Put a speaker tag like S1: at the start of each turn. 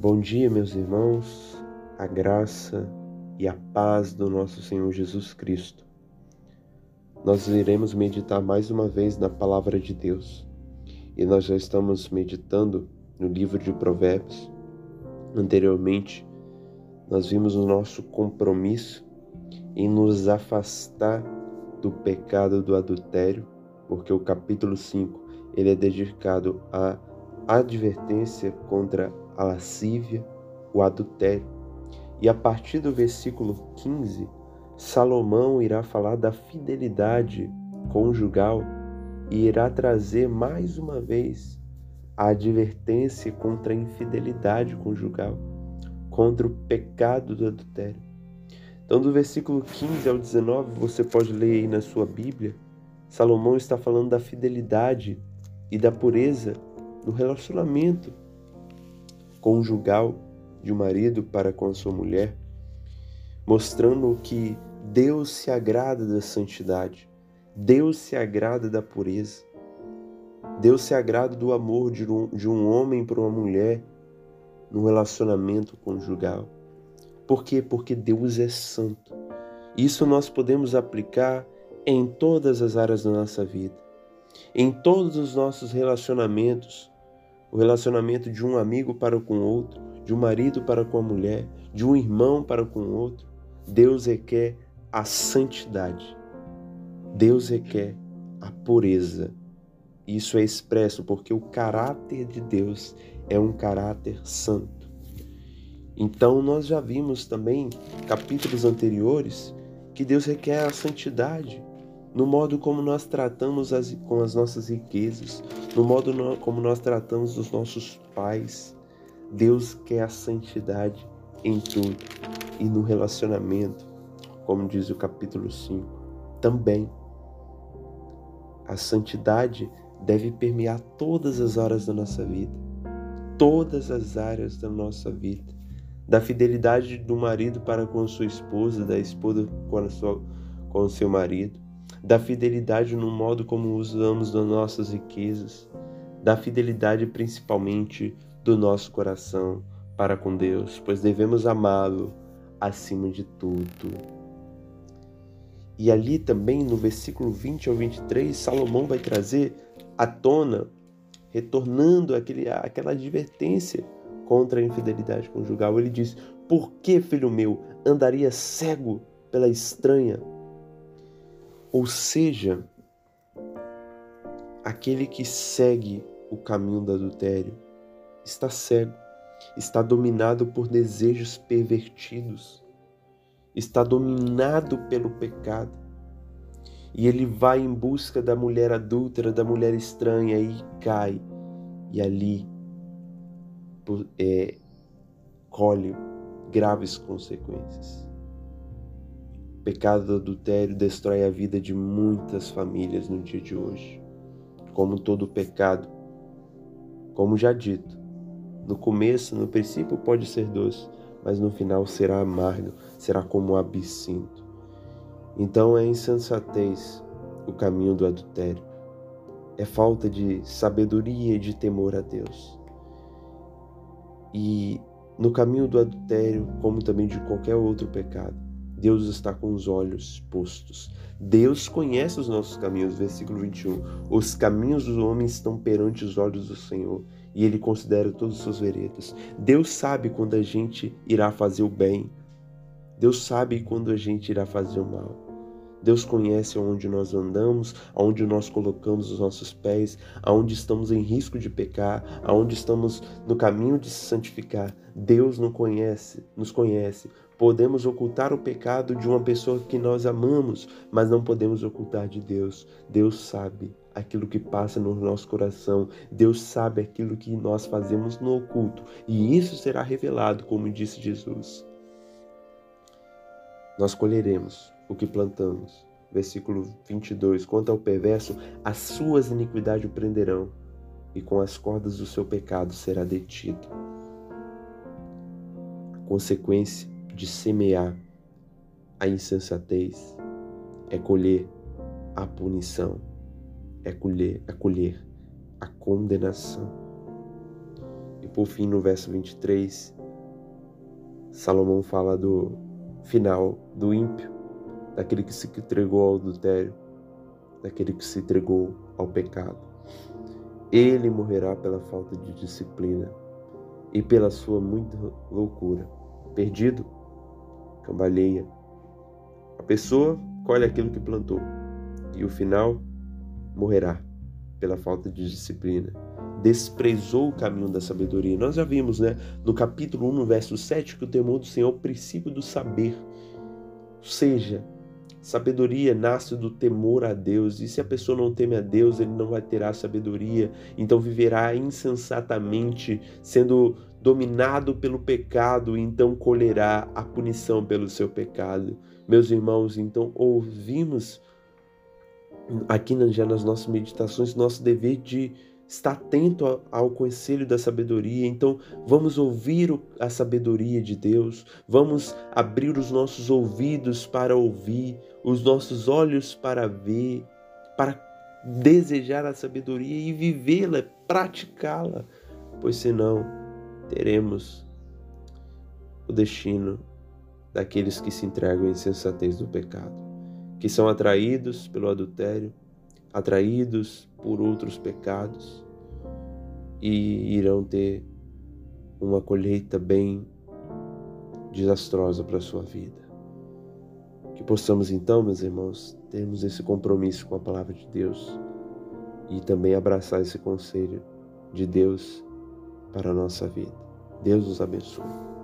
S1: Bom dia, meus irmãos, a graça e a paz do nosso Senhor Jesus Cristo. Nós iremos meditar mais uma vez na palavra de Deus e nós já estamos meditando no livro de Provérbios. Anteriormente, nós vimos o nosso compromisso em nos afastar do pecado do adultério, porque o capítulo 5 ele é dedicado à advertência contra a lascívia, o adultério. E a partir do versículo 15, Salomão irá falar da fidelidade conjugal e irá trazer mais uma vez a advertência contra a infidelidade conjugal, contra o pecado do adultério. Então, do versículo 15 ao 19, você pode ler aí na sua Bíblia, Salomão está falando da fidelidade e da pureza no relacionamento conjugal de um marido para com a sua mulher, mostrando que Deus se agrada da santidade, Deus se agrada da pureza, Deus se agrada do amor de um, de um homem para uma mulher no relacionamento conjugal. Por quê? Porque Deus é santo. Isso nós podemos aplicar em todas as áreas da nossa vida, em todos os nossos relacionamentos, o relacionamento de um amigo para com outro, de um marido para com a mulher, de um irmão para com outro. Deus requer a santidade. Deus requer a pureza. Isso é expresso porque o caráter de Deus é um caráter santo. Então, nós já vimos também capítulos anteriores que Deus requer a santidade no modo como nós tratamos as, com as nossas riquezas, no modo no, como nós tratamos os nossos pais. Deus quer a santidade em tudo e no relacionamento, como diz o capítulo 5, também. A santidade deve permear todas as horas da nossa vida, todas as áreas da nossa vida. Da fidelidade do marido para com sua esposa, da esposa com, sua, com seu marido, da fidelidade no modo como usamos as nossas riquezas, da fidelidade principalmente do nosso coração para com Deus, pois devemos amá-lo acima de tudo. E ali também no versículo 20 ao 23, Salomão vai trazer à tona, retornando aquele, aquela advertência contra a infidelidade conjugal. Ele diz: Por que, filho meu, andaria cego pela estranha ou seja, aquele que segue o caminho do adultério está cego, está dominado por desejos pervertidos, está dominado pelo pecado. E ele vai em busca da mulher adúltera, da mulher estranha e cai. E ali é, colhe graves consequências. O pecado do adultério destrói a vida de muitas famílias no dia de hoje. Como todo pecado, como já dito, no começo, no princípio pode ser doce, mas no final será amargo, será como um absinto. Então é insensatez o caminho do adultério. É falta de sabedoria e de temor a Deus. E no caminho do adultério, como também de qualquer outro pecado, Deus está com os olhos postos. Deus conhece os nossos caminhos, versículo 21. Os caminhos dos homens estão perante os olhos do Senhor e ele considera todos os seus veredas. Deus sabe quando a gente irá fazer o bem. Deus sabe quando a gente irá fazer o mal. Deus conhece aonde nós andamos, aonde nós colocamos os nossos pés, aonde estamos em risco de pecar, aonde estamos no caminho de se santificar. Deus não conhece, nos conhece. Podemos ocultar o pecado de uma pessoa que nós amamos, mas não podemos ocultar de Deus. Deus sabe aquilo que passa no nosso coração. Deus sabe aquilo que nós fazemos no oculto, e isso será revelado, como disse Jesus. Nós colheremos o que plantamos. Versículo 22. Quanto ao perverso, as suas iniquidades o prenderão, e com as cordas do seu pecado será detido. Consequência de semear a insensatez é colher a punição, é colher, é colher a condenação. E por fim, no verso 23, Salomão fala do final do ímpio, daquele que se entregou ao adultério, daquele que se entregou ao pecado. Ele morrerá pela falta de disciplina e pela sua muita loucura. Perdido, cambaleia. A pessoa colhe aquilo que plantou e o final morrerá pela falta de disciplina. Desprezou o caminho da sabedoria. Nós já vimos, né, no capítulo 1, no verso 7, que o temor do Senhor é o princípio do saber. Ou seja, sabedoria nasce do temor a Deus, e se a pessoa não teme a Deus, ele não vai ter a sabedoria, então viverá insensatamente, sendo dominado pelo pecado, então colherá a punição pelo seu pecado. Meus irmãos, então ouvimos aqui já nas nossas meditações nosso dever de estar atento ao conselho da sabedoria. Então, vamos ouvir a sabedoria de Deus, vamos abrir os nossos ouvidos para ouvir, os nossos olhos para ver, para desejar a sabedoria e vivê-la, praticá-la, pois senão teremos o destino daqueles que se entregam à insensatez do pecado, que são atraídos pelo adultério, atraídos por outros pecados e irão ter uma colheita bem desastrosa para a sua vida. Que possamos então, meus irmãos, termos esse compromisso com a palavra de Deus e também abraçar esse conselho de Deus para a nossa vida. Deus nos abençoe.